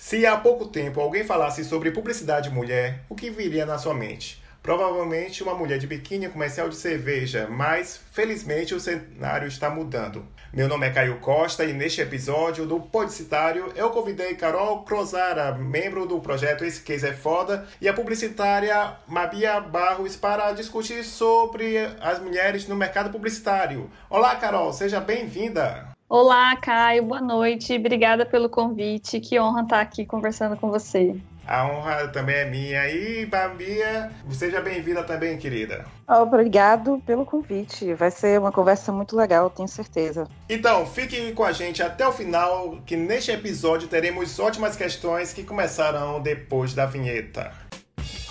Se há pouco tempo alguém falasse sobre publicidade mulher, o que viria na sua mente? Provavelmente uma mulher de biquíni comercial de cerveja, mas felizmente o cenário está mudando. Meu nome é Caio Costa e neste episódio do Podicitário eu convidei Carol Crozara, membro do projeto Esse Case é Foda, e a publicitária Mabia Barros para discutir sobre as mulheres no mercado publicitário. Olá, Carol, seja bem-vinda! Olá, Caio, boa noite, obrigada pelo convite, que honra estar aqui conversando com você. A honra também é minha. E, Babia, seja bem-vinda também, querida. Obrigado pelo convite. Vai ser uma conversa muito legal, tenho certeza. Então, fique com a gente até o final, que neste episódio teremos ótimas questões que começarão depois da vinheta.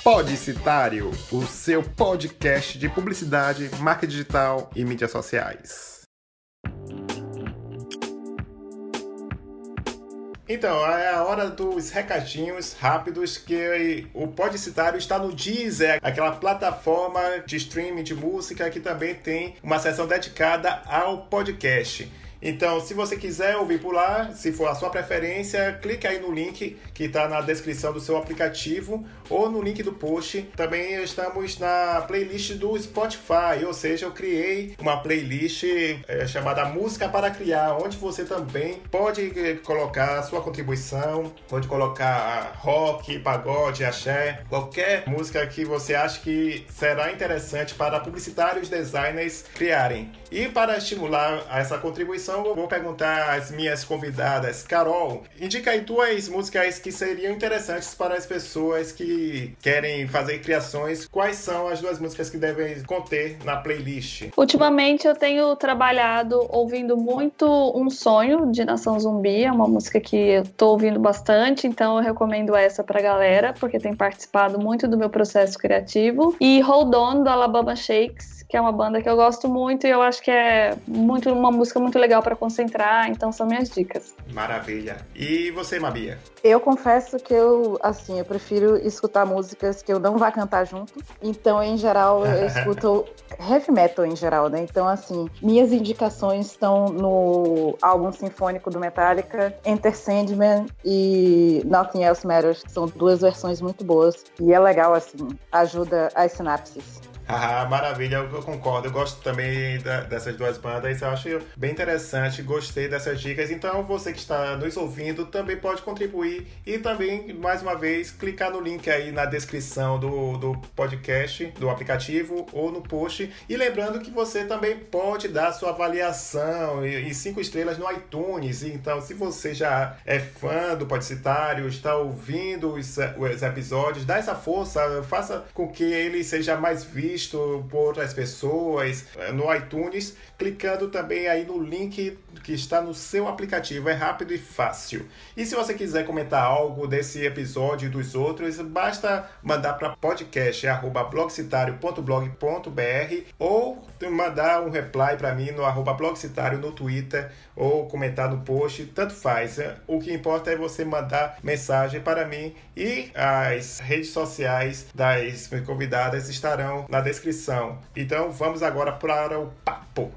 Podicitário, o seu podcast de publicidade, marca digital e mídias sociais. Então, é a hora dos recadinhos rápidos que o Podcitário está no Deezer, aquela plataforma de streaming de música que também tem uma seção dedicada ao podcast. Então, se você quiser ouvir por lá, se for a sua preferência, clique aí no link que está na descrição do seu aplicativo ou no link do post. Também estamos na playlist do Spotify, ou seja, eu criei uma playlist é, chamada Música para Criar, onde você também pode eh, colocar sua contribuição, pode colocar rock, pagode, axé, qualquer música que você acha que será interessante para publicitários designers criarem. E para estimular essa contribuição, eu vou perguntar às minhas convidadas. Carol, indica aí tuas músicas que seriam interessantes para as pessoas que querem fazer criações. Quais são as duas músicas que devem conter na playlist? Ultimamente eu tenho trabalhado ouvindo muito Um Sonho de Nação Zumbi, é uma música que eu tô ouvindo bastante, então eu recomendo essa pra galera, porque tem participado muito do meu processo criativo. E Hold On do Alabama Shakes que é uma banda que eu gosto muito e eu acho que é muito uma música muito legal para concentrar, então são minhas dicas. Maravilha. E você, Mabia? Eu confesso que eu, assim, eu prefiro escutar músicas que eu não vá cantar junto. Então, em geral, eu escuto heavy metal em geral, né? Então, assim, minhas indicações estão no álbum sinfônico do Metallica, Enter Sandman e Nothing Else Matters. São duas versões muito boas e é legal, assim, ajuda as sinapses. Ah, maravilha, eu, concordo. Eu gosto também da, dessas duas bandas. Eu acho bem interessante, gostei dessas dicas. Então, você que está nos ouvindo também pode contribuir e também, mais uma vez, clicar no link aí na descrição do, do podcast, do aplicativo ou no post. E lembrando que você também pode dar sua avaliação e, cinco estrelas no iTunes. Então, se você já é fã do Podcitário, está ouvindo os, os episódios, dá essa força, faça com que ele seja mais visto visto por outras pessoas eh, no iTunes, clicando também aí no link que está no seu aplicativo. É rápido e fácil. E se você quiser comentar algo desse episódio e dos outros, basta mandar para podcast@blogcitario.blog.br ou mandar um reply para mim no arroba blogcitário no Twitter ou comentar no post, tanto faz. O que importa é você mandar mensagem para mim e as redes sociais das convidadas estarão na descrição. Então vamos agora para o papo.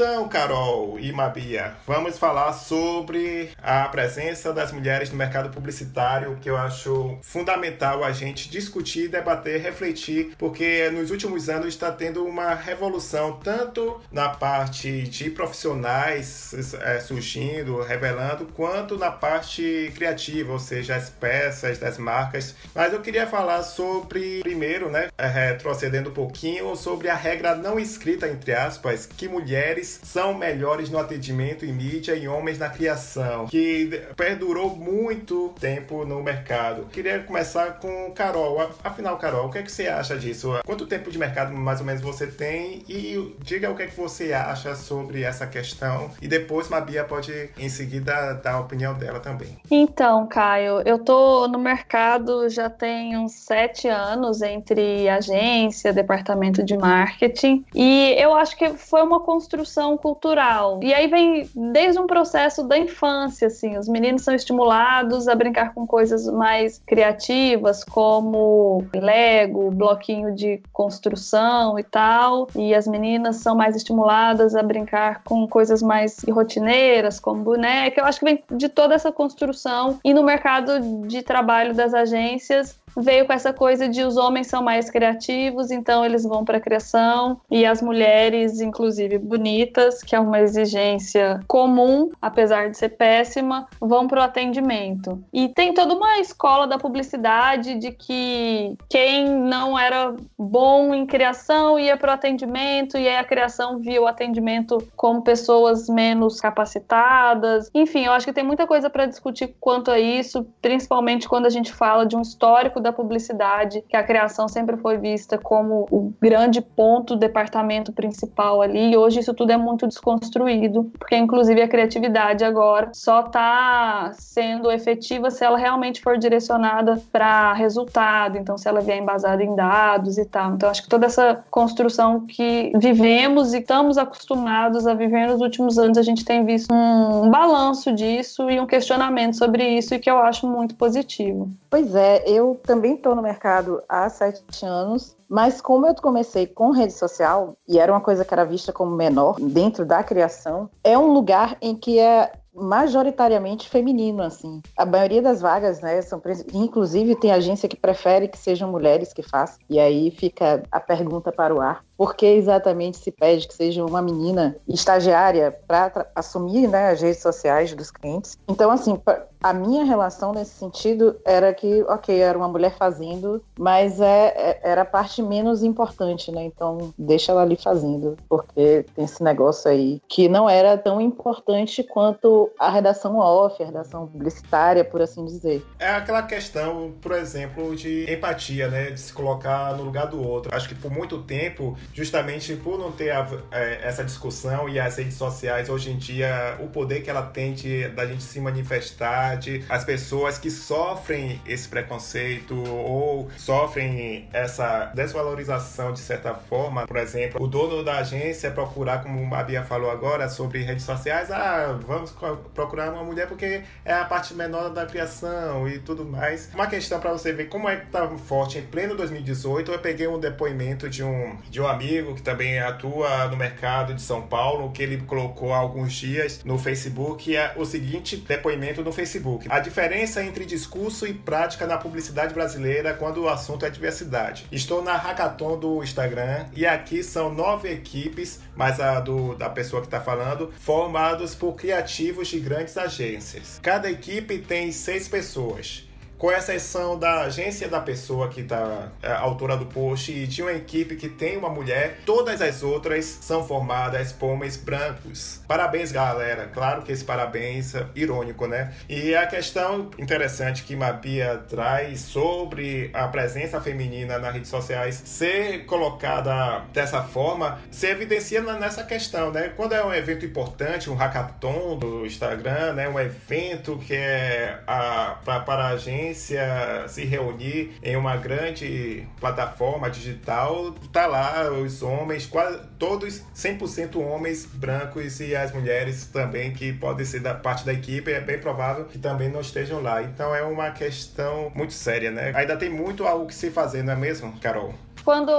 Então, Carol e Mabia, vamos falar sobre a presença das mulheres no mercado publicitário, que eu acho fundamental a gente discutir, debater, refletir, porque nos últimos anos está tendo uma revolução, tanto na parte de profissionais é, surgindo, revelando, quanto na parte criativa, ou seja, as peças das marcas. Mas eu queria falar sobre, primeiro, né, retrocedendo um pouquinho, sobre a regra não escrita, entre aspas, que mulheres mulheres são melhores no atendimento em mídia e homens na criação, que perdurou muito tempo no mercado. Queria começar com Carol. Afinal, Carol, o que, é que você acha disso? Quanto tempo de mercado mais ou menos você tem? E diga o que é que você acha sobre essa questão. E depois Mabia pode em seguida dar a opinião dela também. Então, Caio, eu tô no mercado já tem uns sete anos entre agência, departamento de marketing, e eu acho que foi uma construção cultural. E aí vem desde um processo da infância, assim, os meninos são estimulados a brincar com coisas mais criativas, como Lego, bloquinho de construção e tal, e as meninas são mais estimuladas a brincar com coisas mais rotineiras, como boneca. Eu acho que vem de toda essa construção e no mercado de trabalho das agências veio com essa coisa de os homens são mais criativos, então eles vão para a criação e as mulheres, inclusive bonitas, que é uma exigência comum, apesar de ser péssima, vão para o atendimento. E tem toda uma escola da publicidade de que quem não era bom em criação ia para o atendimento e aí a criação via o atendimento como pessoas menos capacitadas. Enfim, eu acho que tem muita coisa para discutir quanto a isso, principalmente quando a gente fala de um histórico da publicidade, que a criação sempre foi vista como o grande ponto, o departamento principal ali, e hoje isso tudo é muito desconstruído, porque inclusive a criatividade agora só está sendo efetiva se ela realmente for direcionada para resultado, então se ela vier embasada em dados e tal. Então acho que toda essa construção que vivemos e estamos acostumados a viver nos últimos anos, a gente tem visto um balanço disso e um questionamento sobre isso e que eu acho muito positivo. Pois é, eu também estou no mercado há sete anos, mas como eu comecei com rede social, e era uma coisa que era vista como menor dentro da criação, é um lugar em que é majoritariamente feminino, assim. A maioria das vagas, né, são inclusive tem agência que prefere que sejam mulheres que façam. E aí fica a pergunta para o ar: por que exatamente se pede que seja uma menina estagiária para assumir, né, as redes sociais dos clientes? Então, assim, a minha relação nesse sentido era que, ok, era uma mulher fazendo, mas é, é, era a parte menos importante, né? Então, deixa ela ali fazendo, porque tem esse negócio aí que não era tão importante quanto a redação off, a redação publicitária, por assim dizer. É aquela questão, por exemplo, de empatia, né? De se colocar no lugar do outro. Acho que por muito tempo, justamente por não ter a, é, essa discussão e as redes sociais, hoje em dia, o poder que ela tem de, da gente se manifestar as pessoas que sofrem esse preconceito ou sofrem essa desvalorização de certa forma. Por exemplo, o dono da agência procurar, como a Bia falou agora, sobre redes sociais, ah, vamos procurar uma mulher porque é a parte menor da criação e tudo mais. Uma questão para você ver como é que tá forte em pleno 2018, eu peguei um depoimento de um, de um amigo que também atua no mercado de São Paulo, que ele colocou há alguns dias no Facebook, é o seguinte depoimento no Facebook Facebook. A diferença entre discurso e prática na publicidade brasileira quando o assunto é diversidade. Estou na hackathon do Instagram e aqui são nove equipes, mais a do, da pessoa que está falando, formados por criativos de grandes agências. Cada equipe tem seis pessoas com exceção da agência da pessoa que está é, autora do post e de uma equipe que tem uma mulher, todas as outras são formadas por homens brancos. Parabéns, galera. Claro que esse parabéns é irônico, né? E a questão interessante que Mabia traz sobre a presença feminina nas redes sociais ser colocada dessa forma se evidencia nessa questão, né? Quando é um evento importante, um hackathon do Instagram, né? Um evento que é a, pra, para a se reunir em uma grande plataforma digital, tá lá os homens, quase todos 100% homens brancos e as mulheres também que podem ser da parte da equipe, é bem provável que também não estejam lá. Então é uma questão muito séria, né? Ainda tem muito algo que se fazer, não é mesmo, Carol? Quando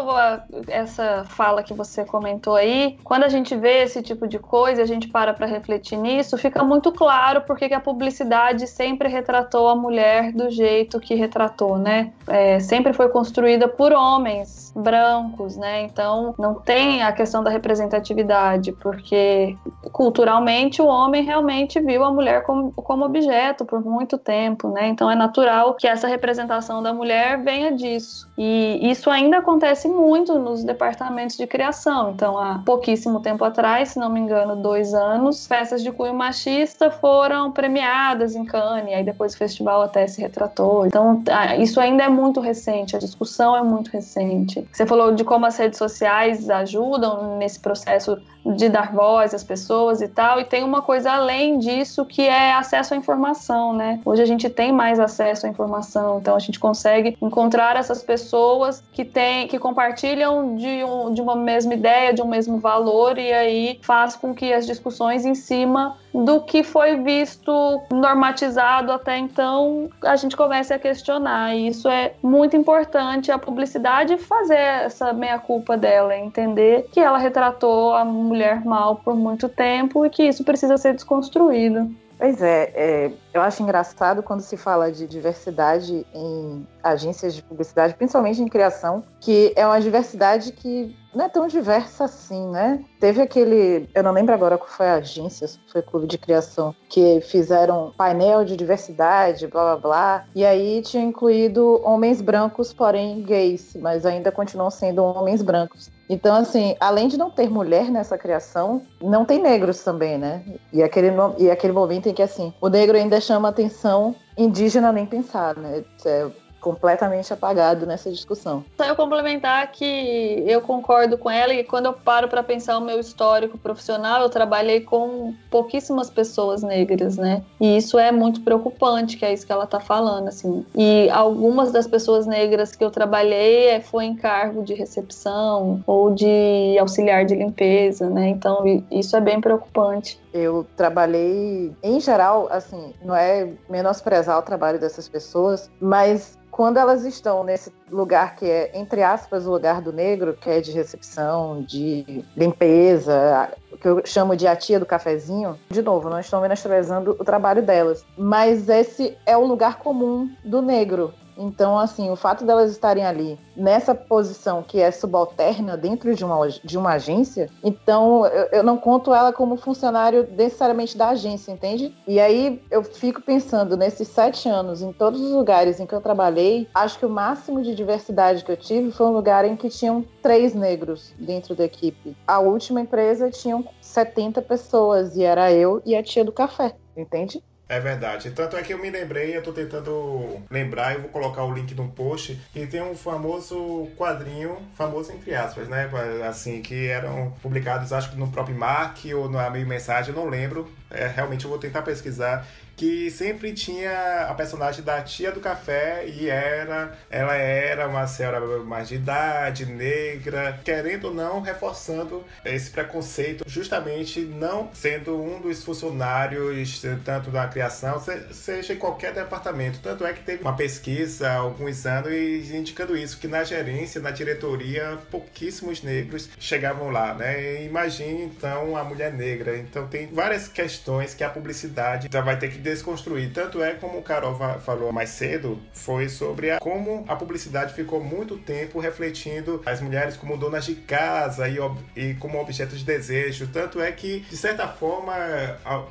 essa fala que você comentou aí, quando a gente vê esse tipo de coisa, a gente para para refletir nisso, fica muito claro porque que a publicidade sempre retratou a mulher do jeito que retratou, né? É, sempre foi construída por homens brancos, né? Então não tem a questão da representatividade, porque culturalmente o homem realmente viu a mulher como, como objeto por muito tempo, né? Então é natural que essa representação da mulher venha disso. E isso ainda acontece muito nos departamentos de criação. Então, há pouquíssimo tempo atrás, se não me engano, dois anos, festas de cunho machista foram premiadas em Cannes, aí depois o festival até se retratou. Então, isso ainda é muito recente, a discussão é muito recente. Você falou de como as redes sociais ajudam nesse processo de dar voz às pessoas e tal. E tem uma coisa além disso que é acesso à informação, né? Hoje a gente tem mais acesso à informação, então a gente consegue encontrar essas pessoas que têm que compartilham de, um, de uma mesma ideia, de um mesmo valor, e aí faz com que as discussões em cima do que foi visto normatizado até então, a gente comece a questionar. E isso é muito importante a publicidade fazer essa meia-culpa dela, entender que ela retratou a mulher mal por muito tempo e que isso precisa ser desconstruído. Pois é, é, eu acho engraçado quando se fala de diversidade em agências de publicidade, principalmente em criação, que é uma diversidade que não é tão diversa assim, né? Teve aquele, eu não lembro agora qual foi a agência, foi clube de criação, que fizeram painel de diversidade, blá blá blá, e aí tinha incluído homens brancos, porém gays, mas ainda continuam sendo homens brancos. Então, assim, além de não ter mulher nessa criação, não tem negros também, né? E aquele, e aquele momento em que, assim, o negro ainda chama atenção indígena nem pensar, né? É, completamente apagado nessa discussão. Só eu complementar que eu concordo com ela e quando eu paro para pensar o meu histórico profissional, eu trabalhei com pouquíssimas pessoas negras, né? E isso é muito preocupante, que é isso que ela tá falando, assim. E algumas das pessoas negras que eu trabalhei é, foi em cargo de recepção ou de auxiliar de limpeza, né? Então isso é bem preocupante. Eu trabalhei, em geral, assim, não é menosprezar o trabalho dessas pessoas, mas quando elas estão nesse lugar que é, entre aspas, o lugar do negro, que é de recepção, de limpeza, que eu chamo de a tia do cafezinho, de novo, não estou menosprezando o trabalho delas, mas esse é o lugar comum do negro. Então, assim, o fato delas estarem ali nessa posição que é subalterna dentro de uma, de uma agência, então eu, eu não conto ela como funcionário necessariamente da agência, entende? E aí eu fico pensando nesses sete anos, em todos os lugares em que eu trabalhei, acho que o máximo de diversidade que eu tive foi um lugar em que tinham três negros dentro da equipe. A última empresa tinham 70 pessoas e era eu e a tia do café, entende? É verdade. Tanto é que eu me lembrei, eu tô tentando lembrar, eu vou colocar o link no post, que tem um famoso quadrinho, famoso entre aspas, né? Assim, que eram publicados, acho que no próprio Mark ou na meio mensagem, eu não lembro. É, realmente eu vou tentar pesquisar que sempre tinha a personagem da tia do café e era ela era uma senhora mais de idade, negra, querendo ou não, reforçando esse preconceito, justamente não sendo um dos funcionários, tanto da criação, seja em qualquer departamento. Tanto é que teve uma pesquisa há alguns anos indicando isso, que na gerência, na diretoria, pouquíssimos negros chegavam lá, né? Imagine então a mulher negra. Então tem várias questões que a publicidade já vai ter que desconstruir. Tanto é como o Carol falou mais cedo, foi sobre a, como a publicidade ficou muito tempo refletindo as mulheres como donas de casa e, e como objetos de desejo. Tanto é que, de certa forma,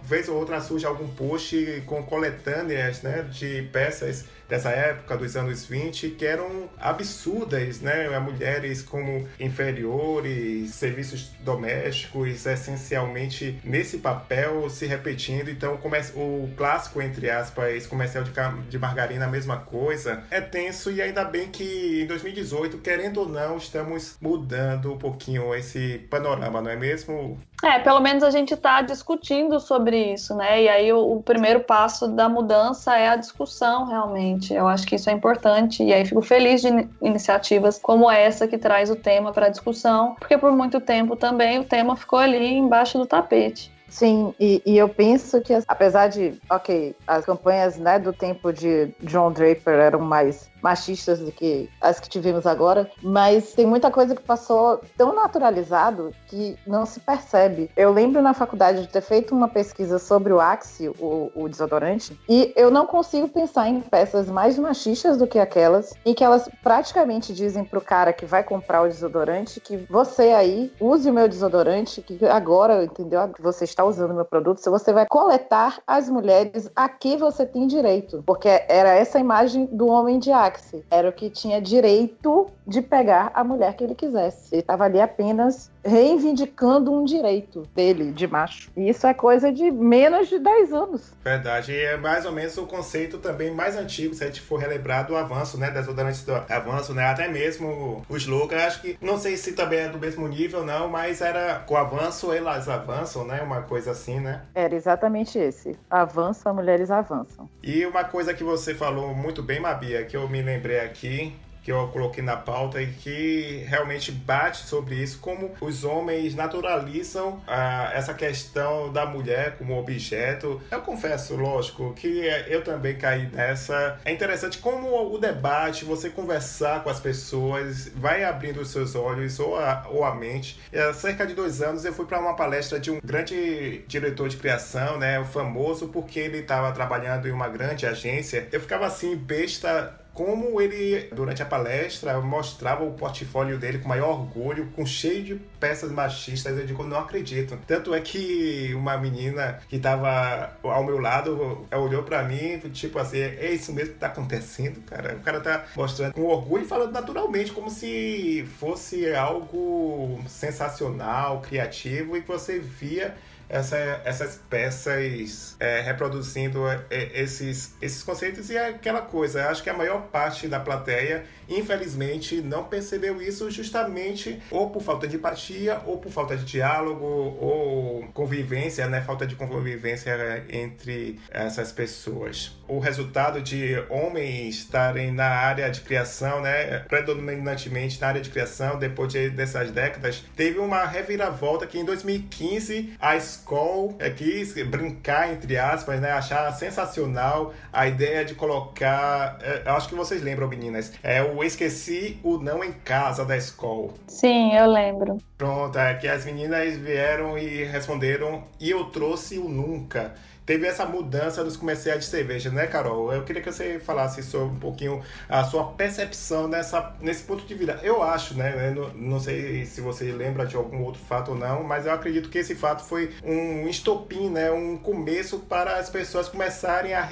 vez ou outra surge algum post com coletâneas né, de peças dessa época, dos anos 20, que eram absurdas, né? Mulheres como inferiores, serviços domésticos, essencialmente nesse papel se repetindo. Então, o clássico, entre aspas, comercial de, de margarina, a mesma coisa, é tenso e ainda bem que em 2018, querendo ou não, estamos mudando um pouquinho esse panorama, não é mesmo? É, pelo menos a gente está discutindo sobre isso, né? E aí o, o primeiro passo da mudança é a discussão, realmente. Eu acho que isso é importante e aí fico feliz de iniciativas como essa que traz o tema para discussão, porque por muito tempo também o tema ficou ali embaixo do tapete. Sim, e, e, eu penso que, apesar de, ok, as campanhas né, do tempo de John Draper eram mais machistas do que as que tivemos agora, mas tem muita coisa que passou tão naturalizado que não se percebe. Eu lembro na faculdade de ter feito uma pesquisa sobre o Axe, o, o desodorante, e eu não consigo pensar em peças mais machistas do que aquelas, em que elas praticamente dizem pro cara que vai comprar o desodorante que você aí use o meu desodorante, que agora, entendeu? Você está usando o meu produto, se você vai coletar as mulheres a que você tem direito. Porque era essa imagem do homem de Axe táxi era o que tinha direito de pegar a mulher que ele quisesse. Ele estava ali apenas reivindicando um direito dele, de macho. E isso é coisa de menos de 10 anos. Verdade. E é mais ou menos o conceito também mais antigo, se a gente for relembrar do avanço, né? Desodorantes do avanço, né? Até mesmo o slogan, acho que, não sei se também é do mesmo nível, não, mas era com o avanço, elas avançam, né? Uma coisa assim, né? Era exatamente esse. Avança, mulheres avançam. E uma coisa que você falou muito bem, Mabia, que eu me lembrei aqui, que eu coloquei na pauta e que realmente bate sobre isso, como os homens naturalizam ah, essa questão da mulher como objeto. Eu confesso, lógico, que eu também caí nessa. É interessante como o debate, você conversar com as pessoas, vai abrindo os seus olhos ou a, ou a mente. E há cerca de dois anos eu fui para uma palestra de um grande diretor de criação, né, o famoso porque ele estava trabalhando em uma grande agência. Eu ficava assim, besta como ele, durante a palestra, mostrava o portfólio dele com maior orgulho, com cheio de peças machistas. Eu digo, não acredito. Tanto é que uma menina que estava ao meu lado olhou para mim, tipo assim, é isso mesmo que tá acontecendo, cara. O cara tá mostrando com orgulho e falando naturalmente, como se fosse algo sensacional, criativo, e que você via essa, essas peças é, reproduzindo é, esses, esses conceitos e é aquela coisa. Acho que a maior parte da plateia, infelizmente, não percebeu isso justamente ou por falta de empatia, ou por falta de diálogo, ou convivência, né? Falta de convivência entre essas pessoas. O resultado de homens estarem na área de criação, né? Predominantemente na área de criação, depois de, dessas décadas, teve uma reviravolta que em 2015 as Skoll é, quis brincar, entre aspas, né? Achar sensacional a ideia de colocar. É, acho que vocês lembram, meninas. É o Esqueci o Não em Casa da Skoll. Sim, eu lembro. Pronto, é que as meninas vieram e responderam e eu trouxe o Nunca teve essa mudança dos comerciais de cerveja, né, Carol? Eu queria que você falasse sobre um pouquinho a sua percepção nessa, nesse ponto de vista. Eu acho, né? Não, não sei se você lembra de algum outro fato ou não, mas eu acredito que esse fato foi um estopim, né? Um começo para as pessoas começarem a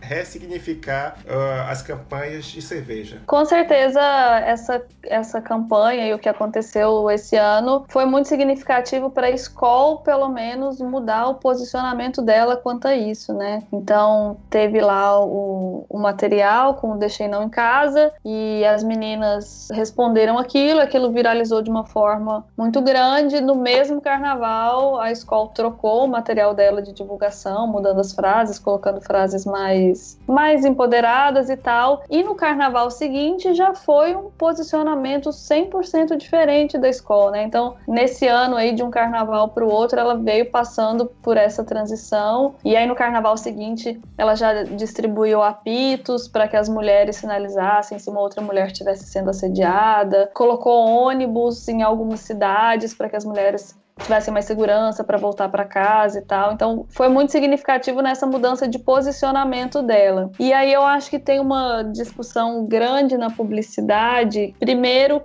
ressignificar uh, as campanhas de cerveja. Com certeza, essa, essa campanha e o que aconteceu esse ano foi muito significativo para a escola, pelo menos, mudar o posicionamento dela quando quanto isso, né? Então, teve lá o, o material com o Deixei Não em Casa e as meninas responderam aquilo, aquilo viralizou de uma forma muito grande. No mesmo carnaval, a escola trocou o material dela de divulgação, mudando as frases, colocando frases mais, mais empoderadas e tal. E no carnaval seguinte já foi um posicionamento 100% diferente da escola, né? Então, nesse ano aí, de um carnaval para o outro, ela veio passando por essa transição e aí no carnaval seguinte, ela já distribuiu apitos para que as mulheres sinalizassem se uma outra mulher estivesse sendo assediada, colocou ônibus em algumas cidades para que as mulheres tivessem mais segurança para voltar para casa e tal. Então, foi muito significativo nessa mudança de posicionamento dela. E aí eu acho que tem uma discussão grande na publicidade. Primeiro,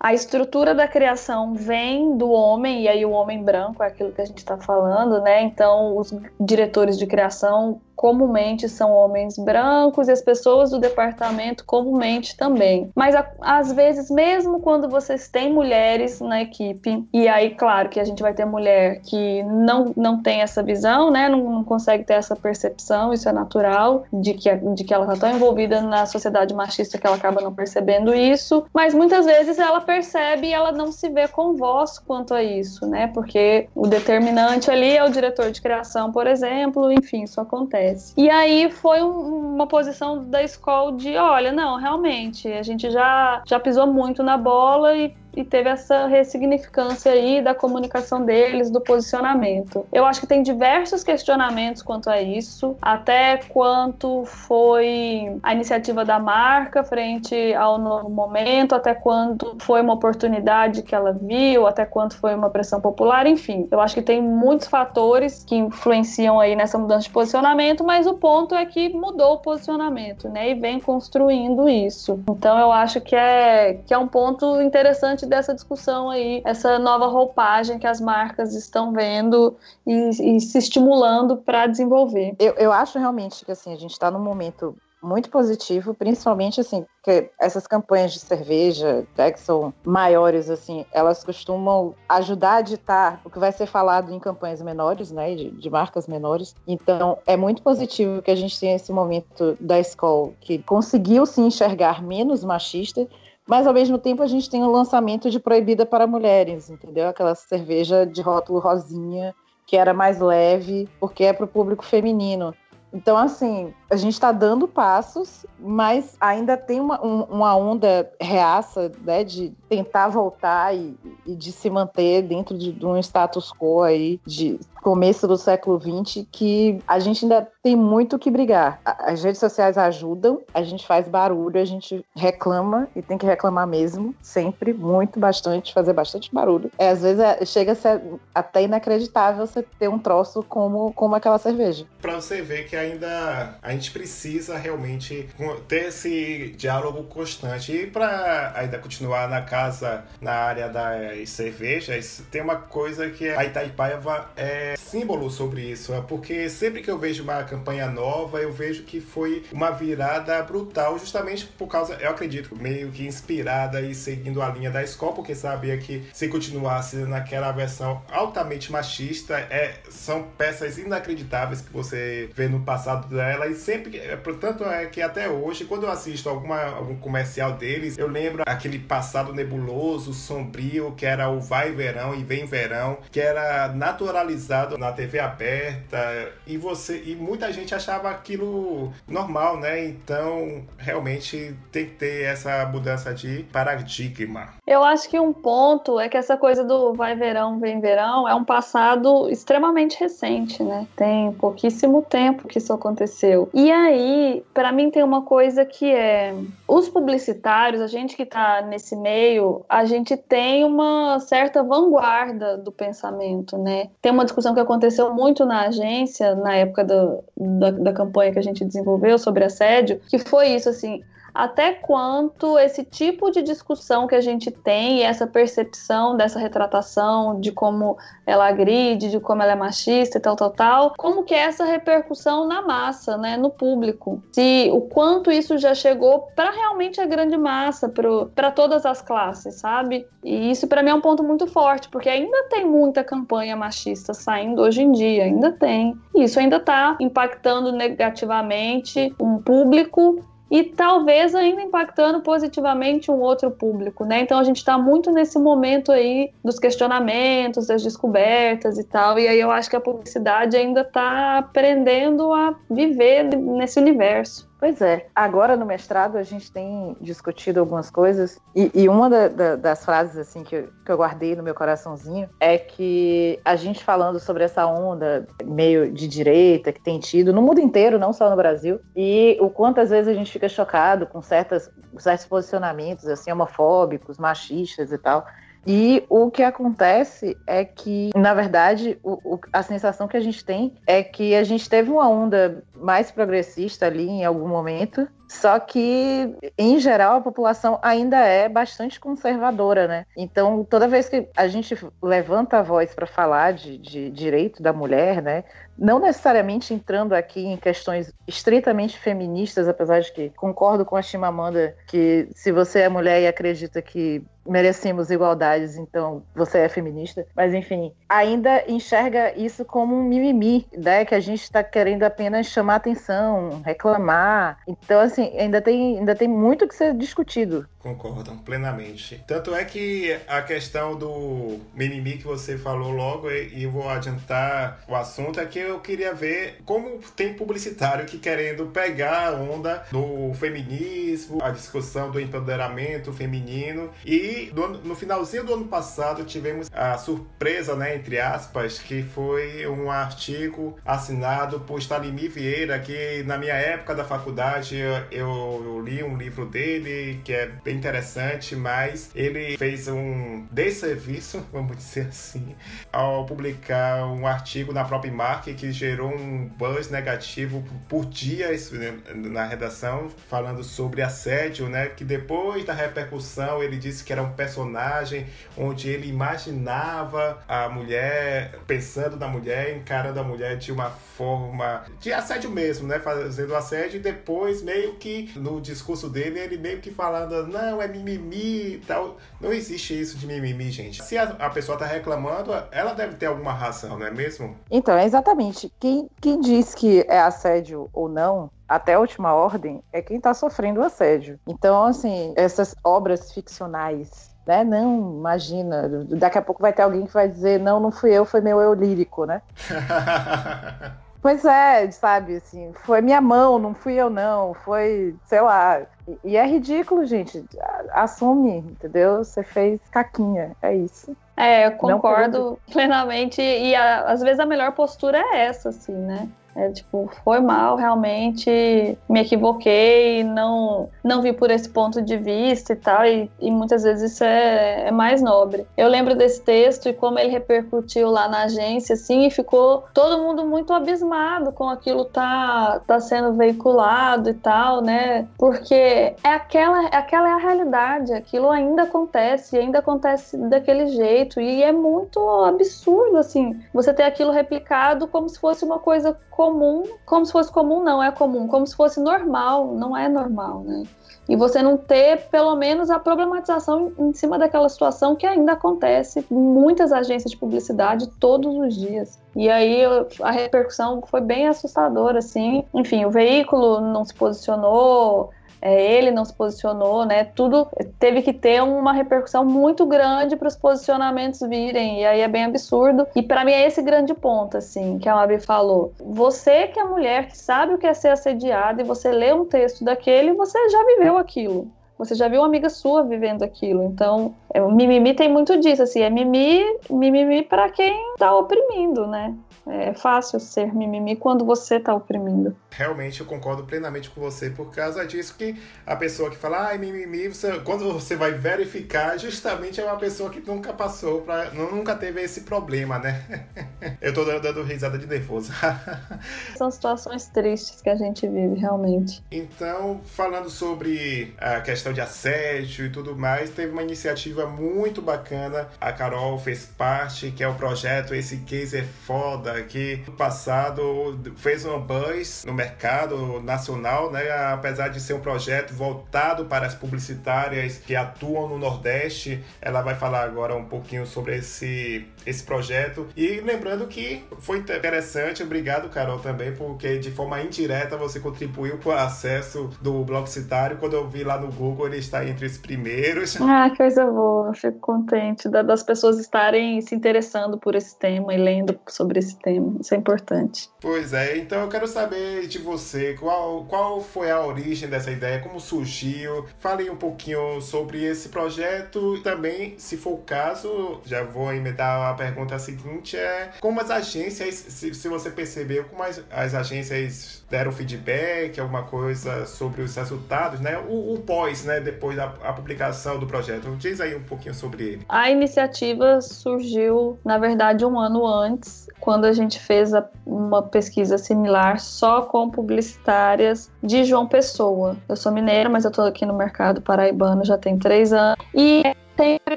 a estrutura da criação vem do homem, e aí o homem branco é aquilo que a gente está falando, né? Então, os diretores de criação comumente são homens brancos e as pessoas do departamento comumente também. Mas às vezes, mesmo quando vocês têm mulheres na equipe, e aí, claro, que a gente vai ter mulher que não, não tem essa visão, né? Não, não consegue ter essa percepção, isso é natural, de que, de que ela está tão envolvida na sociedade machista que ela acaba não percebendo isso. Mas muitas vezes ela percebe e ela não se vê com voz quanto a isso, né? Porque o determinante ali é o diretor de criação, por exemplo, enfim, isso acontece. E aí foi um, uma posição da escola de, olha, não, realmente, a gente já, já pisou muito na bola e e teve essa ressignificância aí da comunicação deles, do posicionamento. Eu acho que tem diversos questionamentos quanto a isso, até quanto foi a iniciativa da marca frente ao novo momento, até quanto foi uma oportunidade que ela viu, até quanto foi uma pressão popular, enfim. Eu acho que tem muitos fatores que influenciam aí nessa mudança de posicionamento, mas o ponto é que mudou o posicionamento, né? E vem construindo isso. Então eu acho que é que é um ponto interessante dessa discussão aí, essa nova roupagem que as marcas estão vendo e, e se estimulando para desenvolver. Eu, eu acho realmente que assim, a gente está num momento muito positivo, principalmente assim, que essas campanhas de cerveja, né, que são maiores, assim, elas costumam ajudar a ditar o que vai ser falado em campanhas menores, né, de, de marcas menores. Então, é muito positivo que a gente tenha esse momento da escola que conseguiu se enxergar menos machista mas ao mesmo tempo a gente tem o lançamento de Proibida para Mulheres, entendeu? Aquela cerveja de rótulo rosinha, que era mais leve, porque é para o público feminino. Então, assim, a gente está dando passos, mas ainda tem uma, um, uma onda reaça né, de tentar voltar e, e de se manter dentro de, de, um status quo aí de começo do século XX que a gente ainda tem muito que brigar. As redes sociais ajudam, a gente faz barulho, a gente reclama e tem que reclamar mesmo, sempre, muito, bastante, fazer bastante barulho. É, às vezes é, chega a ser até inacreditável você ter um troço como, como aquela cerveja. Para você ver que ainda a gente precisa realmente ter esse diálogo constante. E para ainda continuar na casa, na área das cervejas, tem uma coisa que a Itaipaiva é símbolo sobre isso, é porque sempre que eu vejo uma campanha nova, eu vejo que foi uma virada brutal, justamente por causa, eu acredito, meio que inspirada e seguindo a linha da escola, porque sabia que se continuasse naquela versão altamente machista, é, são peças inacreditáveis que você vê no passado dela e sempre, portanto, é que até hoje, quando eu assisto alguma, algum comercial deles, eu lembro aquele passado nebuloso, sombrio, que era o vai verão e vem verão, que era naturalizado na TV aberta e você e muita gente achava aquilo normal, né? Então, realmente tem que ter essa mudança de paradigma. Eu acho que um ponto é que essa coisa do vai verão, vem verão é um passado extremamente recente, né? Tem pouquíssimo tempo que isso aconteceu. E aí, para mim tem uma coisa que é os publicitários, a gente que tá nesse meio, a gente tem uma certa vanguarda do pensamento, né? Tem uma discussão que aconteceu muito na agência, na época do, da, da campanha que a gente desenvolveu sobre assédio, que foi isso, assim, até quanto esse tipo de discussão que a gente tem e essa percepção dessa retratação de como ela agride, de como ela é machista e tal, tal, tal, como que é essa repercussão na massa, né, no público. Se o quanto isso já chegou para realmente a grande massa, para todas as classes, sabe? E isso para mim é um ponto muito forte, porque ainda tem muita campanha machista saindo hoje em dia, ainda tem. E isso ainda está impactando negativamente um público e talvez ainda impactando positivamente um outro público, né? Então a gente está muito nesse momento aí dos questionamentos, das descobertas e tal, e aí eu acho que a publicidade ainda está aprendendo a viver nesse universo. Pois é. Agora no mestrado a gente tem discutido algumas coisas e, e uma da, da, das frases assim que eu, que eu guardei no meu coraçãozinho é que a gente falando sobre essa onda meio de direita que tem tido no mundo inteiro, não só no Brasil, e o quanto às vezes a gente fica chocado com certas, certos posicionamentos assim homofóbicos, machistas e tal. E o que acontece é que, na verdade, o, o, a sensação que a gente tem é que a gente teve uma onda mais progressista ali em algum momento, só que, em geral, a população ainda é bastante conservadora, né? Então, toda vez que a gente levanta a voz para falar de, de, direito da mulher, né? Não necessariamente entrando aqui em questões estritamente feministas, apesar de que concordo com a Chimamanda que se você é mulher e acredita que merecemos igualdades, então você é feminista. Mas enfim, ainda enxerga isso como um mimimi, né? Que a gente está querendo apenas chamar atenção, reclamar. Então, assim, ainda tem, ainda tem muito que ser discutido. Concordam plenamente. Tanto é que a questão do mimimi que você falou logo, e vou adiantar o assunto, é que eu queria ver como tem publicitário que querendo pegar a onda do feminismo, a discussão do empoderamento feminino. E no, finalzinho do ano passado tivemos a surpresa, né, entre aspas, que foi um artigo assinado por Stalimir Vieira, que na minha época da faculdade eu, eu li um livro dele que é bem interessante, mas ele fez um desserviço, vamos dizer assim, ao publicar um artigo na própria marca que gerou um buzz negativo por dias né, na redação, falando sobre assédio, né? Que depois da repercussão ele disse que era um personagem onde ele imaginava a mulher, pensando na mulher, encarando a mulher de uma forma de assédio mesmo, né? Fazendo assédio e depois meio que no discurso dele ele meio que falando, não, é mimimi e tal. Não existe isso de mimimi, gente. Se a, a pessoa tá reclamando, ela deve ter alguma razão, não é mesmo? Então, é exatamente. Quem, quem diz que é assédio ou não, até a última ordem, é quem está sofrendo o assédio. Então, assim, essas obras ficcionais né? Não, imagina, daqui a pouco vai ter alguém que vai dizer, não, não fui eu, foi meu eu lírico, né? Pois é, sabe, assim, foi minha mão, não fui eu não, foi, sei lá. E é ridículo, gente. Assume, entendeu? Você fez caquinha, é isso. É, eu concordo plenamente. E a, às vezes a melhor postura é essa, assim, né? É, tipo, foi mal, realmente me equivoquei, não, não vi por esse ponto de vista e tal, e, e muitas vezes isso é, é, mais nobre. Eu lembro desse texto e como ele repercutiu lá na agência, assim, e ficou todo mundo muito abismado com aquilo tá, tá sendo veiculado e tal, né? Porque é aquela, aquela é a realidade, aquilo ainda acontece, ainda acontece daquele jeito, e é muito absurdo, assim, você ter aquilo replicado como se fosse uma coisa comum, como se fosse comum, não é comum, como se fosse normal, não é normal, né? E você não ter, pelo menos, a problematização em cima daquela situação que ainda acontece em muitas agências de publicidade todos os dias. E aí a repercussão foi bem assustadora, assim. Enfim, o veículo não se posicionou, é, ele não se posicionou, né? Tudo teve que ter uma repercussão muito grande para os posicionamentos virem, e aí é bem absurdo. E para mim é esse grande ponto, assim, que a Mabi falou. Você que é mulher, que sabe o que é ser assediada, e você lê um texto daquele, você já viveu aquilo. Você já viu uma amiga sua vivendo aquilo. Então, é, o mimimi tem muito disso, assim, é mimimi, mimimi para quem tá oprimindo, né? É fácil ser mimimi quando você está oprimindo. Realmente eu concordo plenamente com você por causa disso que a pessoa que fala, ai, mimimi, você, quando você vai verificar, justamente é uma pessoa que nunca passou, pra, nunca teve esse problema, né? eu tô dando risada de nervoso. São situações tristes que a gente vive, realmente. Então, falando sobre a questão de assédio e tudo mais, teve uma iniciativa muito bacana. A Carol fez parte, que é o projeto Esse Case é Foda, que no passado fez um buzz no mercado nacional, né? Apesar de ser um projeto voltado para as publicitárias que atuam no Nordeste, ela vai falar agora um pouquinho sobre esse, esse projeto. E lembrando que foi interessante, obrigado, Carol, também, porque de forma indireta você contribuiu para o acesso do blog citário. Quando eu vi lá no Google, ele está entre os primeiros. Ah, coisa boa, fico contente das pessoas estarem se interessando por esse tema e lendo sobre esse tema. Isso é importante. Pois é, então eu quero saber de você qual, qual foi a origem dessa ideia, como surgiu. Fale um pouquinho sobre esse projeto e também, se for o caso, já vou emendar a pergunta seguinte: é como as agências, se, se você percebeu, como as, as agências deram feedback, alguma coisa sobre os resultados, né? O, o pós, né? Depois da publicação do projeto. Diz aí um pouquinho sobre ele. A iniciativa surgiu, na verdade, um ano antes quando a gente fez a, uma pesquisa similar só com publicitárias de João Pessoa. Eu sou mineira, mas eu estou aqui no mercado paraibano já tem três anos. E sempre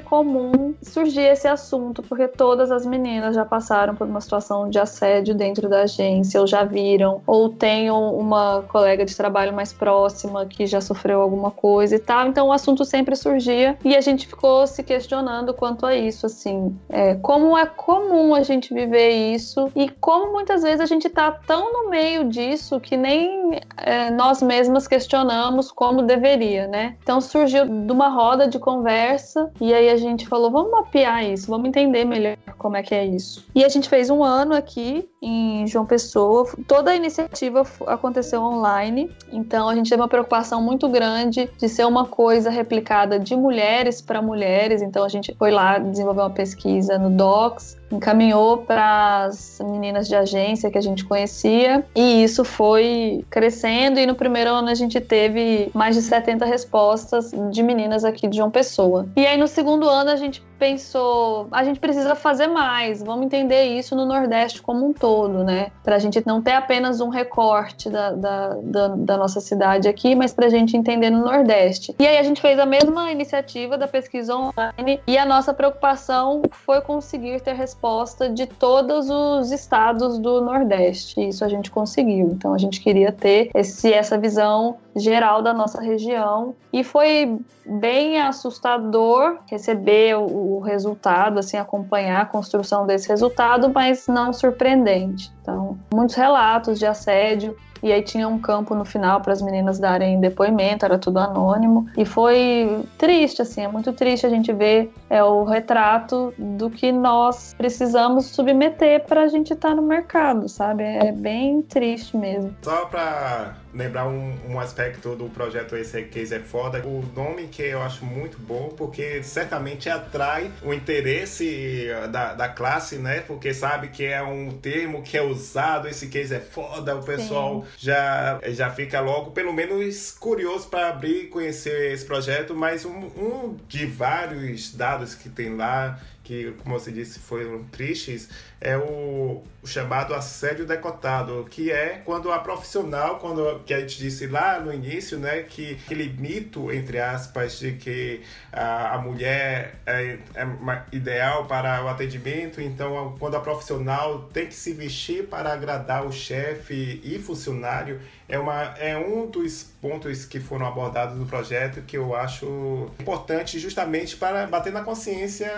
comum surgir esse assunto, porque todas as meninas já passaram por uma situação de assédio dentro da agência, ou já viram, ou tem uma colega de trabalho mais próxima que já sofreu alguma coisa e tal. Então o assunto sempre surgia e a gente ficou se questionando quanto a isso, assim, é, como é comum a gente viver isso e como muitas vezes a gente tá tão no meio disso que nem é, nós mesmas questionamos como deveria, né? Então surgiu de uma roda de conversa e aí a gente falou, vamos mapear isso, vamos entender melhor como é que é isso. E a gente fez um ano aqui em João Pessoa. Toda a iniciativa aconteceu online, então a gente teve uma preocupação muito grande de ser uma coisa replicada de mulheres para mulheres. Então a gente foi lá desenvolver uma pesquisa no Docs encaminhou para as meninas de agência que a gente conhecia e isso foi crescendo e no primeiro ano a gente teve mais de 70 respostas de meninas aqui de João Pessoa. E aí no segundo ano a gente pensou, a gente precisa fazer mais, vamos entender isso no Nordeste como um todo, né? Para a gente não ter apenas um recorte da, da, da, da nossa cidade aqui, mas para a gente entender no Nordeste. E aí a gente fez a mesma iniciativa da pesquisa online e a nossa preocupação foi conseguir ter resposta de todos os estados do Nordeste. Isso a gente conseguiu. Então a gente queria ter esse, essa visão geral da nossa região e foi bem assustador receber o, resultado, assim, acompanhar a construção desse resultado, mas não surpreendente. Então, muitos relatos de assédio e aí tinha um campo no final para as meninas darem depoimento, era tudo anônimo. E foi triste, assim, é muito triste a gente ver é, o retrato do que nós precisamos submeter para a gente estar tá no mercado, sabe? É bem triste mesmo. Só para lembrar um, um, aspecto do projeto Esse Case é Foda, o nome que eu acho muito bom, porque certamente atrai o interesse da, da classe, né? Porque sabe que é um termo que é usado, esse case é foda, o pessoal já, já fica logo, pelo menos, curioso para abrir e conhecer esse projeto, mas um, um de vários dados que tem lá que, como você disse, foram tristes, é o, o, chamado assédio decotado, que é quando a profissional, quando que a gente disse lá no início, né, que aquele mito, entre aspas, de que a, a mulher é, é ideal para o atendimento, então quando a profissional tem que se vestir para agradar o chefe e funcionário, é, uma, é um dos pontos que foram abordados no projeto que eu acho importante justamente para bater na consciência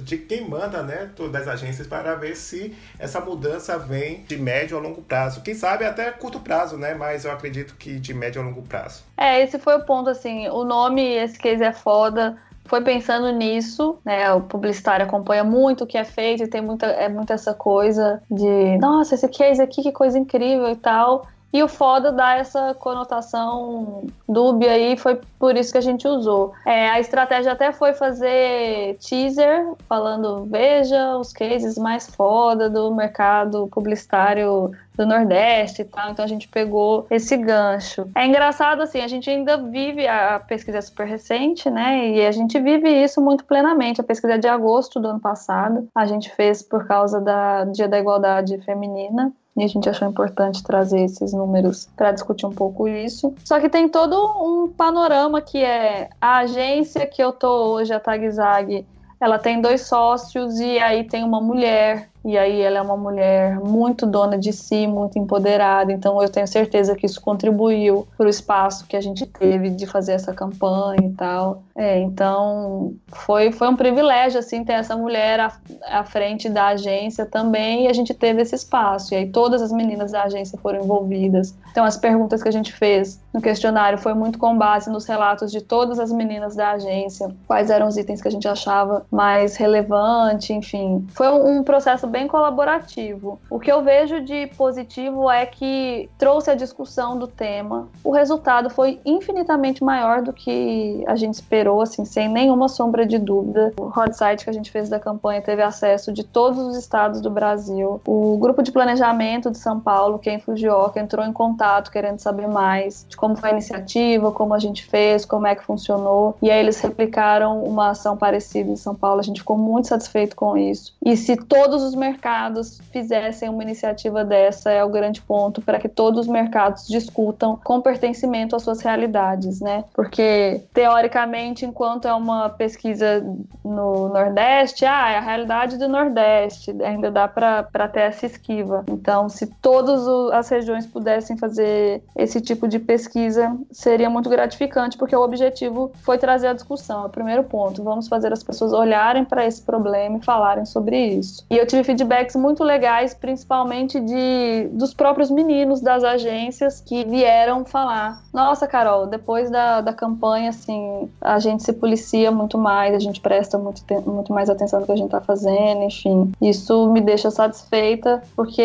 de quem manda, né, das agências para ver se essa mudança vem de médio a longo prazo. Quem sabe até curto prazo, né, mas eu acredito que de médio a longo prazo. É, esse foi o ponto, assim, o nome, esse case é foda, foi pensando nisso, né? O publicitário acompanha muito o que é feito e tem muita, é muito essa coisa de, nossa, esse case aqui, que coisa incrível e tal. E o foda dá essa conotação dúbia aí, foi por isso que a gente usou. É, a estratégia até foi fazer teaser, falando, veja os cases mais foda do mercado publicitário do Nordeste e tal. Então a gente pegou esse gancho. É engraçado assim, a gente ainda vive a pesquisa é super recente, né? E a gente vive isso muito plenamente. A pesquisa é de agosto do ano passado. A gente fez por causa da Dia da Igualdade Feminina. E a gente achou importante trazer esses números para discutir um pouco isso. Só que tem todo um panorama que é a agência que eu tô hoje, a Tag Zag, ela tem dois sócios e aí tem uma mulher e aí ela é uma mulher muito dona de si, muito empoderada. Então eu tenho certeza que isso contribuiu para o espaço que a gente teve de fazer essa campanha e tal. É, então foi, foi um privilégio assim ter essa mulher à, à frente da agência também e a gente teve esse espaço. E aí todas as meninas da agência foram envolvidas. Então as perguntas que a gente fez no questionário foi muito com base nos relatos de todas as meninas da agência, quais eram os itens que a gente achava mais relevante, enfim. Foi um processo bem colaborativo. O que eu vejo de positivo é que trouxe a discussão do tema. O resultado foi infinitamente maior do que a gente esperou, assim, sem nenhuma sombra de dúvida. O hot site que a gente fez da campanha teve acesso de todos os estados do Brasil. O grupo de planejamento de São Paulo, quem Fujioka, entrou em contato querendo saber mais de como foi a iniciativa, como a gente fez, como é que funcionou. E aí eles replicaram uma ação parecida em São Paulo. A gente ficou muito satisfeito com isso. E se todos os mercados fizessem uma iniciativa dessa, é o grande ponto para que todos os mercados discutam com pertencimento às suas realidades, né? Porque, teoricamente, enquanto é uma pesquisa no Nordeste, ah, é a realidade do Nordeste, ainda dá para ter essa esquiva. Então, se todas as regiões pudessem fazer esse tipo de pesquisa, seria muito gratificante, porque o objetivo foi trazer a discussão. É o primeiro ponto. Vamos fazer as pessoas olharem para esse problema e falarem sobre isso. E eu tive feedbacks muito legais, principalmente de dos próprios meninos das agências que vieram falar: Nossa, Carol, depois da, da campanha, assim, a gente se policia muito mais, a gente presta muito, muito mais atenção no que a gente está fazendo, enfim. Isso me deixa satisfeita, porque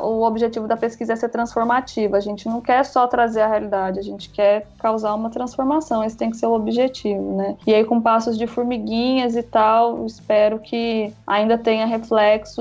o objetivo da pesquisa é ser transformativa. A gente não quer só trazer a realidade, a gente quer causar uma transformação. Esse tem que ser o objetivo, né? E aí, com passos de formiguinhas e tal, espero que ainda tenha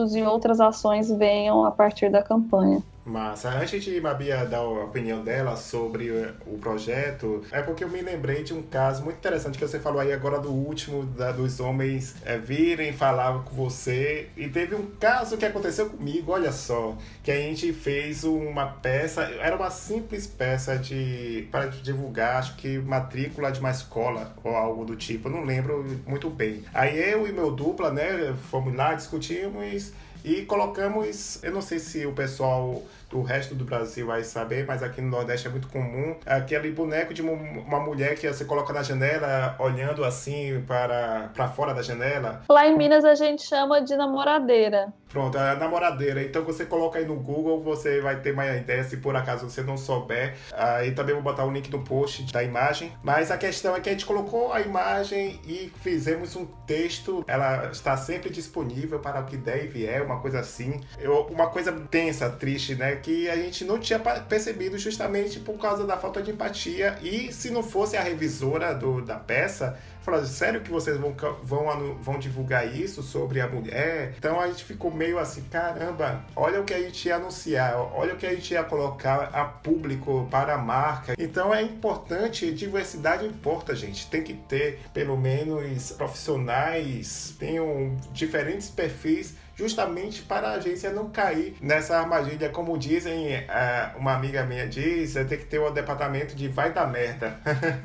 reflexos e outras ações venham a partir da campanha. Massa. Antes de Mabia dar a opinião dela sobre o projeto, é porque eu me lembrei de um caso muito interessante que você falou aí agora do último, da, dos homens é, virem falar com você. E teve um caso que aconteceu comigo, olha só, que a gente fez uma peça, era uma simples peça de para divulgar, acho que matrícula de uma escola ou algo do tipo, não lembro muito bem. Aí eu e meu dupla, né, fomos lá, discutimos e colocamos, eu não sei se o pessoal do resto do Brasil vai saber, mas aqui no Nordeste é muito comum. Aquele boneco de uma mulher que você coloca na janela, olhando assim para, para fora da janela. Lá em Minas a gente chama de namoradeira. Pronto, é a namoradeira. Então você coloca aí no Google, você vai ter uma ideia se por acaso você não souber. Aí também vou botar o link no post da imagem. Mas a questão é que a gente colocou a imagem e fizemos um texto. Ela está sempre disponível para o que der e vier, uma coisa assim. Eu, uma coisa tensa, triste, né? Que a gente não tinha percebido justamente por causa da falta de empatia. E se não fosse a revisora do, da peça, falando, sério que vocês vão, vão, vão divulgar isso sobre a mulher? Então a gente ficou meio assim, caramba, olha o que a gente ia anunciar, olha o que a gente ia colocar a público para a marca. Então é importante, diversidade importa, gente. Tem que ter pelo menos profissionais, tenham diferentes perfis justamente para a agência não cair nessa armadilha, como dizem, é, uma amiga minha diz, tem que ter o um departamento de vai da merda.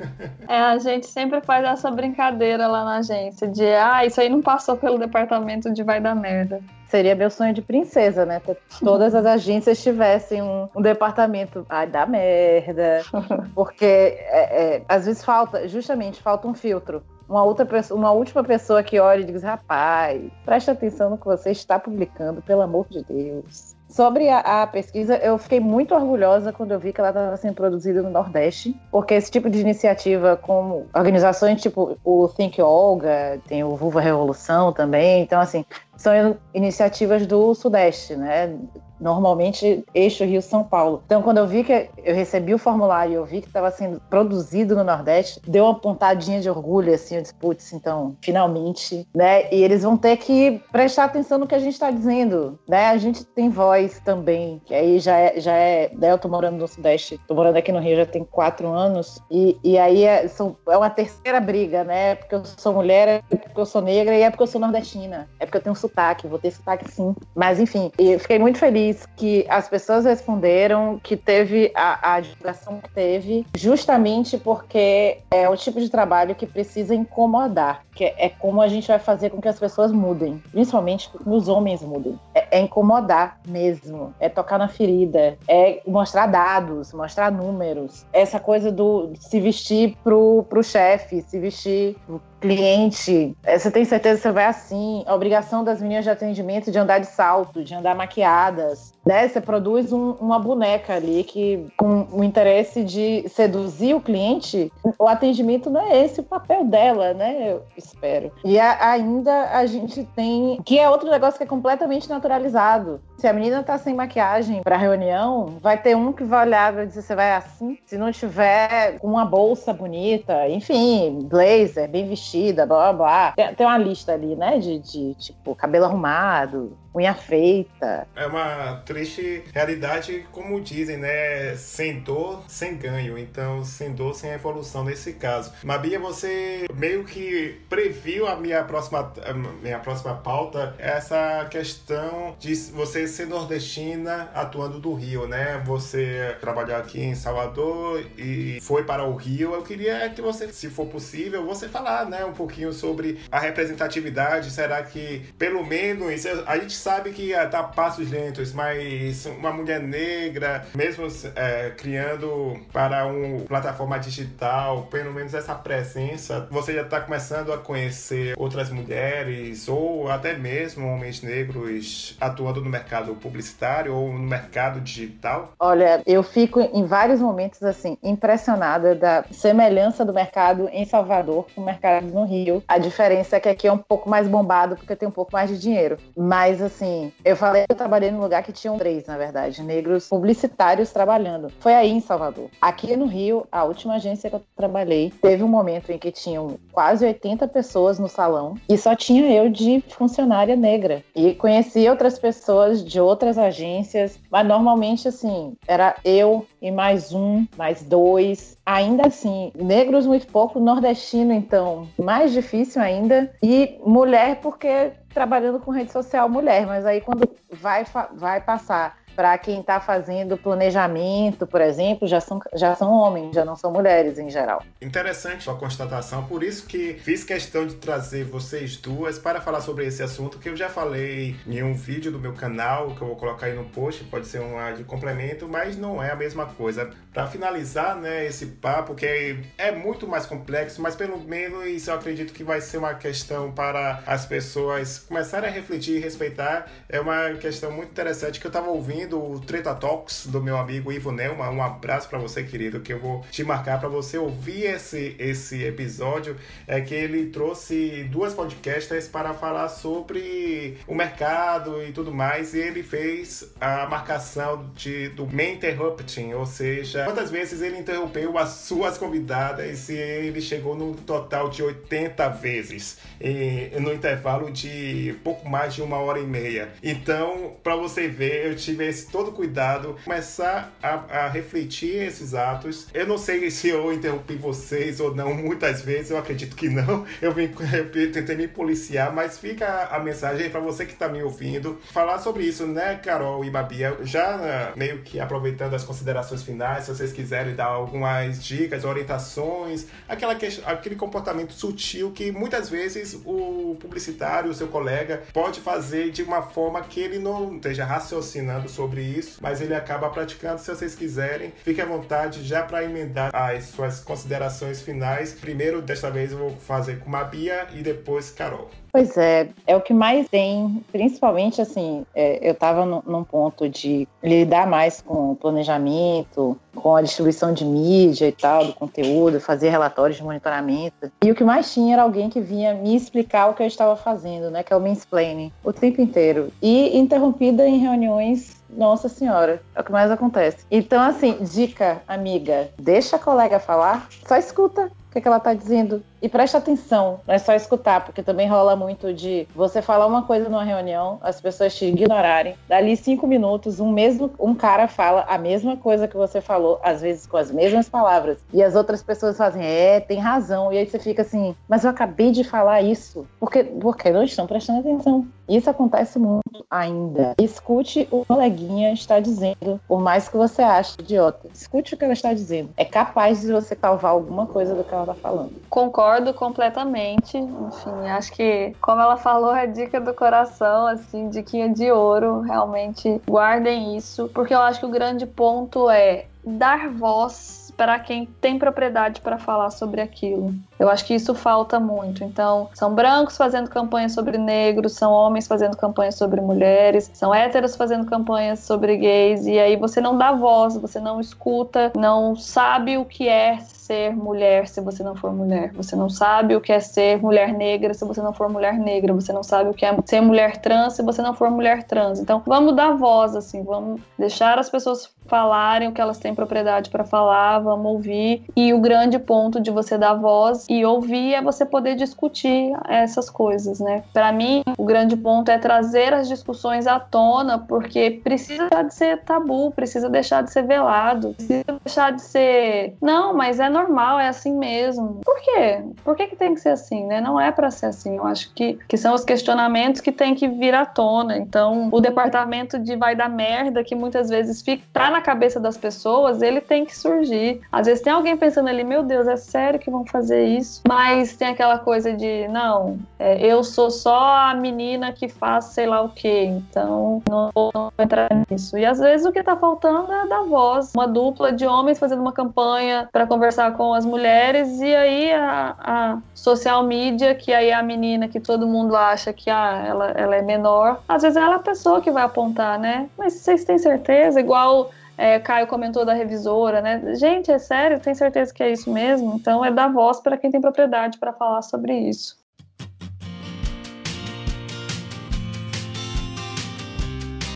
é, a gente sempre faz essa brincadeira lá na agência, de ah, isso aí não passou pelo departamento de vai da merda. Seria meu sonho de princesa, né? Todas as agências tivessem um, um departamento. Ai, da merda. Porque é, é, às vezes falta, justamente, falta um filtro uma outra pessoa, uma última pessoa que olha e diz: rapaz, preste atenção no que você está publicando, pelo amor de Deus. Sobre a, a, pesquisa, eu fiquei muito orgulhosa quando eu vi que ela estava sendo produzida no Nordeste, porque esse tipo de iniciativa, como organizações tipo o Think Olga, tem o Vulva Revolução também, então, assim, são iniciativas do Sudeste, né? normalmente eixo Rio-São Paulo. Então, quando eu vi que eu recebi o formulário e eu vi que estava sendo produzido no Nordeste, deu uma pontadinha de orgulho, assim, eu disse, putz, então, finalmente, né? E eles vão ter que prestar atenção no que a gente está dizendo, né? A gente tem voz também, que aí já é, já é, né? Eu tô morando no Sudeste, tô morando aqui no Rio já tem quatro anos, e, e aí é, são, é uma terceira briga, né? Porque eu sou mulher, é porque eu sou negra e é porque eu sou nordestina, é porque eu tenho sotaque, vou ter sotaque sim. Mas, enfim, eu fiquei muito feliz que as pessoas responderam, que teve a, a divulgação que teve, justamente porque é o tipo de trabalho que precisa incomodar, que é como a gente vai fazer com que as pessoas mudem, principalmente que os homens mudem. É, é incomodar mesmo, é tocar na ferida, é mostrar dados, mostrar números, essa coisa do se vestir pro, pro chefe, se vestir cliente, é, você tem certeza que você vai assim, a obrigação das meninas de atendimento de andar de salto, de andar maquiadas, né? Você produz um, uma boneca ali que com o interesse de seduzir o cliente, o atendimento não é esse o papel dela, né? Eu espero. E a, ainda a gente tem, que é outro negócio que é completamente naturalizado. Se a menina tá sem maquiagem pra reunião, vai ter um que vai olhar e dizer, você vai assim? Se não tiver uma bolsa bonita, enfim, blazer, bem vestida, blá blá blá. Tem, tem uma lista ali, né? De, de tipo, cabelo arrumado, unha feita. É uma triste realidade, como dizem, né? Sem dor, sem ganho. Então, sem dor, sem evolução nesse caso. Mabia, você meio que previu a minha próxima, a minha próxima pauta, essa questão de você ser nordestina atuando do Rio, né? Você trabalhou aqui em Salvador e foi para o Rio. Eu queria que você, se for possível, você falar, né, um pouquinho sobre a representatividade. Será que, pelo menos, a gente sabe que tá passos lentos, mas uma mulher negra, mesmo é, criando para uma plataforma digital, pelo menos essa presença, você já está começando a conhecer outras mulheres ou até mesmo homens negros atuando no mercado publicitário ou no mercado digital? Olha, eu fico em vários momentos assim impressionada da semelhança do mercado em Salvador com o mercado no Rio. A diferença é que aqui é um pouco mais bombado porque tem um pouco mais de dinheiro. Mas assim, assim, eu falei que eu trabalhei num lugar que tinham três, na verdade, negros publicitários trabalhando. Foi aí em Salvador. Aqui no Rio, a última agência que eu trabalhei, teve um momento em que tinham quase 80 pessoas no salão e só tinha eu de funcionária negra. E conheci outras pessoas de outras agências, mas normalmente assim, era eu e mais um, mais dois. Ainda assim, negros muito pouco, nordestino então, mais difícil ainda, e mulher porque trabalhando com rede social mulher, mas aí quando vai, vai passar para quem está fazendo planejamento, por exemplo, já são, já são homens, já não são mulheres em geral. Interessante a constatação, por isso que fiz questão de trazer vocês duas para falar sobre esse assunto que eu já falei em um vídeo do meu canal, que eu vou colocar aí no post, pode ser um de complemento, mas não é a mesma coisa. Para finalizar, né, esse papo que é, é muito mais complexo, mas pelo menos eu acredito que vai ser uma questão para as pessoas começarem a refletir e respeitar. É uma questão muito interessante que eu estava ouvindo o Treta Talks do meu amigo Ivo Nelma. Um abraço para você, querido, que eu vou te marcar para você ouvir esse, esse episódio. É que ele trouxe duas podcasts para falar sobre o mercado e tudo mais, e ele fez a marcação de, do main interrupting, ou seja, quantas vezes ele interrompeu as suas convidadas e ele chegou no total de 80 vezes e, no intervalo de pouco mais de uma hora e meia. Então, para você ver, eu tive esse todo cuidado, começar a, a refletir esses atos. Eu não sei se eu interrompi vocês ou não, muitas vezes, eu acredito que não. Eu, vim, eu tentei me policiar, mas fica a mensagem para você que está me ouvindo, falar sobre isso, né, Carol e Babia? Já né, meio que aproveitando as considerações finais, se vocês quiserem dar algumas dicas, orientações, aquela que, aquele comportamento sutil que muitas vezes o publicitário, o seu colega, pode fazer de uma forma que ele não esteja raciocinando sobre isso, mas ele acaba praticando. Se vocês quiserem, fique à vontade já para emendar as suas considerações finais. Primeiro, desta vez, eu vou fazer com Mabia e depois Carol. Pois é, é o que mais tem, principalmente assim, é, eu estava num ponto de lidar mais com planejamento, com a distribuição de mídia e tal, do conteúdo, fazer relatórios de monitoramento. E o que mais tinha era alguém que vinha me explicar o que eu estava fazendo, né, que é o mansplaining, o tempo inteiro. E interrompida em reuniões nossa senhora, é o que mais acontece. Então, assim, dica, amiga, deixa a colega falar, só escuta o que, que ela tá dizendo. E presta atenção, não é só escutar, porque também rola muito de você falar uma coisa numa reunião, as pessoas te ignorarem. Dali cinco minutos, um mesmo um cara fala a mesma coisa que você falou, às vezes com as mesmas palavras. E as outras pessoas fazem, é, tem razão. E aí você fica assim, mas eu acabei de falar isso. Porque, porque não estão prestando atenção. Isso acontece muito ainda. Escute o coleguinha está dizendo, por mais que você ache idiota. Escute o que ela está dizendo. É capaz de você salvar alguma coisa do que ela está falando. Concordo concordo completamente. Enfim, acho que, como ela falou, é dica do coração, assim, diquinha de ouro. Realmente guardem isso, porque eu acho que o grande ponto é dar voz para quem tem propriedade para falar sobre aquilo. Eu acho que isso falta muito. Então, são brancos fazendo campanha sobre negros, são homens fazendo campanha sobre mulheres, são héteros fazendo campanhas sobre gays, e aí você não dá voz, você não escuta, não sabe o que é ser mulher se você não for mulher. Você não sabe o que é ser mulher negra se você não for mulher negra. Você não sabe o que é ser mulher trans se você não for mulher trans. Então, vamos dar voz, assim, vamos deixar as pessoas falarem o que elas têm propriedade para falar, vamos ouvir. E o grande ponto de você dar voz e ouvir é você poder discutir essas coisas, né? Para mim, o grande ponto é trazer as discussões à tona, porque precisa de ser tabu, precisa deixar de ser velado, precisa deixar de ser, não, mas é normal, é assim mesmo. Por quê? Por que, que tem que ser assim, né? Não é para ser assim. Eu acho que, que são os questionamentos que tem que vir à tona. Então, o departamento de vai dar merda, que muitas vezes fica tá na cabeça das pessoas, ele tem que surgir. Às vezes tem alguém pensando ali, meu Deus, é sério que vão fazer isso? Mas tem aquela coisa de, não, é, eu sou só a menina que faz sei lá o que, então não vou, entrar nisso. E às vezes o que tá faltando é dar voz. Uma dupla de homens fazendo uma campanha para conversar com as mulheres, e aí a, a, social media, que aí é a menina que todo mundo acha que ah, ela, ela é menor, às vezes ela é a pessoa que vai apontar, né? Mas vocês têm certeza? Igual é, Caio comentou da revisora, né? Gente, é sério? Tem certeza que é isso mesmo? Então é dar voz para quem tem propriedade para falar sobre isso.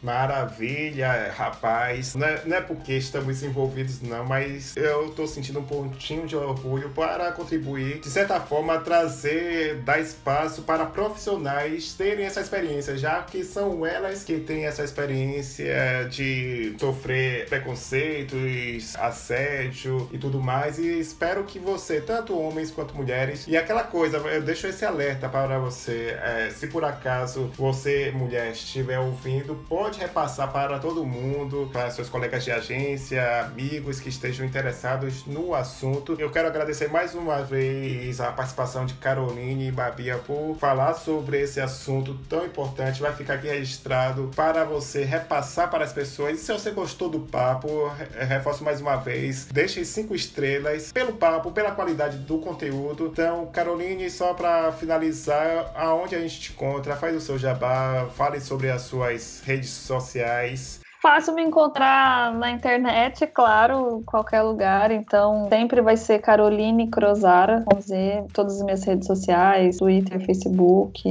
Maravilha, rapaz. Não é, não é, porque estamos envolvidos, não, mas eu tô sentindo um pontinho de orgulho para contribuir, de certa forma, trazer, dar espaço para profissionais terem essa experiência, já que são elas que têm essa experiência de sofrer preconceitos, assédio e tudo mais. E espero que você, tanto homens quanto mulheres, e aquela coisa, eu deixo esse alerta para você, é, se por acaso você, mulher, estiver ouvindo, pode pode repassar para todo mundo, para seus colegas de agência, amigos que estejam interessados no assunto. Eu quero agradecer mais uma vez a participação de Caroline e Babia por falar sobre esse assunto tão importante. Vai ficar aqui registrado para você repassar para as pessoas. E se você gostou do papo, reforço mais uma vez, deixe cinco estrelas pelo papo, pela qualidade do conteúdo. Então, Caroline, só para finalizar, aonde a gente te encontra, faz o seu jabá, fale sobre as suas redes sociais Fácil me encontrar na internet, claro, qualquer lugar. Então, sempre vai ser Caroline Crozara, vamos dizer, todas as minhas redes sociais, Twitter, Facebook,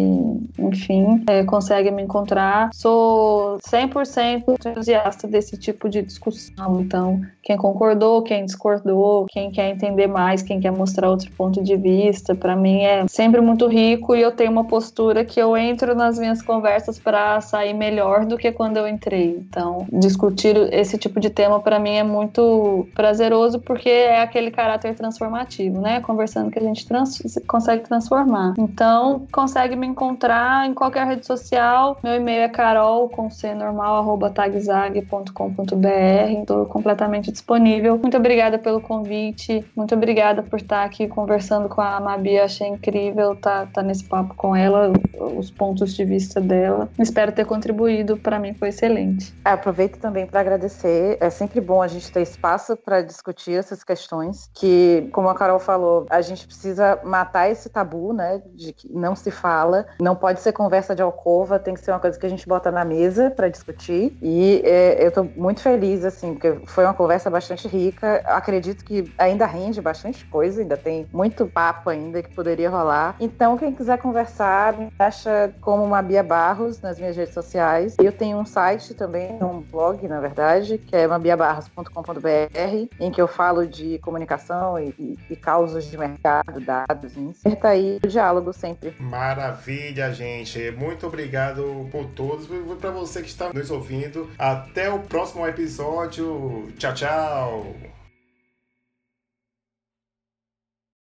enfim, é, consegue me encontrar. Sou 100% entusiasta desse tipo de discussão. Então, quem concordou, quem discordou, quem quer entender mais, quem quer mostrar outro ponto de vista, para mim é sempre muito rico e eu tenho uma postura que eu entro nas minhas conversas para sair melhor do que quando eu entrei. Então, discutir esse tipo de tema para mim é muito prazeroso porque é aquele caráter transformativo, né? Conversando que a gente trans consegue transformar. Então, consegue me encontrar em qualquer rede social. Meu e-mail é carol com c normal arroba tagzag.com.br. Estou completamente disponível. Muito obrigada pelo convite. Muito obrigada por estar aqui conversando com a Mabi. Achei incrível estar tá, tá nesse papo com ela, os pontos de vista dela. Espero ter contribuído. Para mim foi excelente. É, aproveito também para agradecer. É sempre bom a gente ter espaço para discutir essas questões, que, como a Carol falou, a gente precisa matar esse tabu, né, de que não se fala, não pode ser conversa de alcova, tem que ser uma coisa que a gente bota na mesa para discutir. E é, eu estou muito feliz, assim, porque foi uma conversa bastante rica. Acredito que ainda rende bastante coisa, ainda tem muito papo ainda que poderia rolar. Então, quem quiser conversar, me acha como uma Bia Barros nas minhas redes sociais. Eu tenho um site também, um blog, na verdade, que é mabiabarras.com.br, em que eu falo de comunicação e, e, e causas de mercado, dados, inserta aí o diálogo sempre. Maravilha, gente. Muito obrigado por todos. Para você que está nos ouvindo. Até o próximo episódio. Tchau, tchau.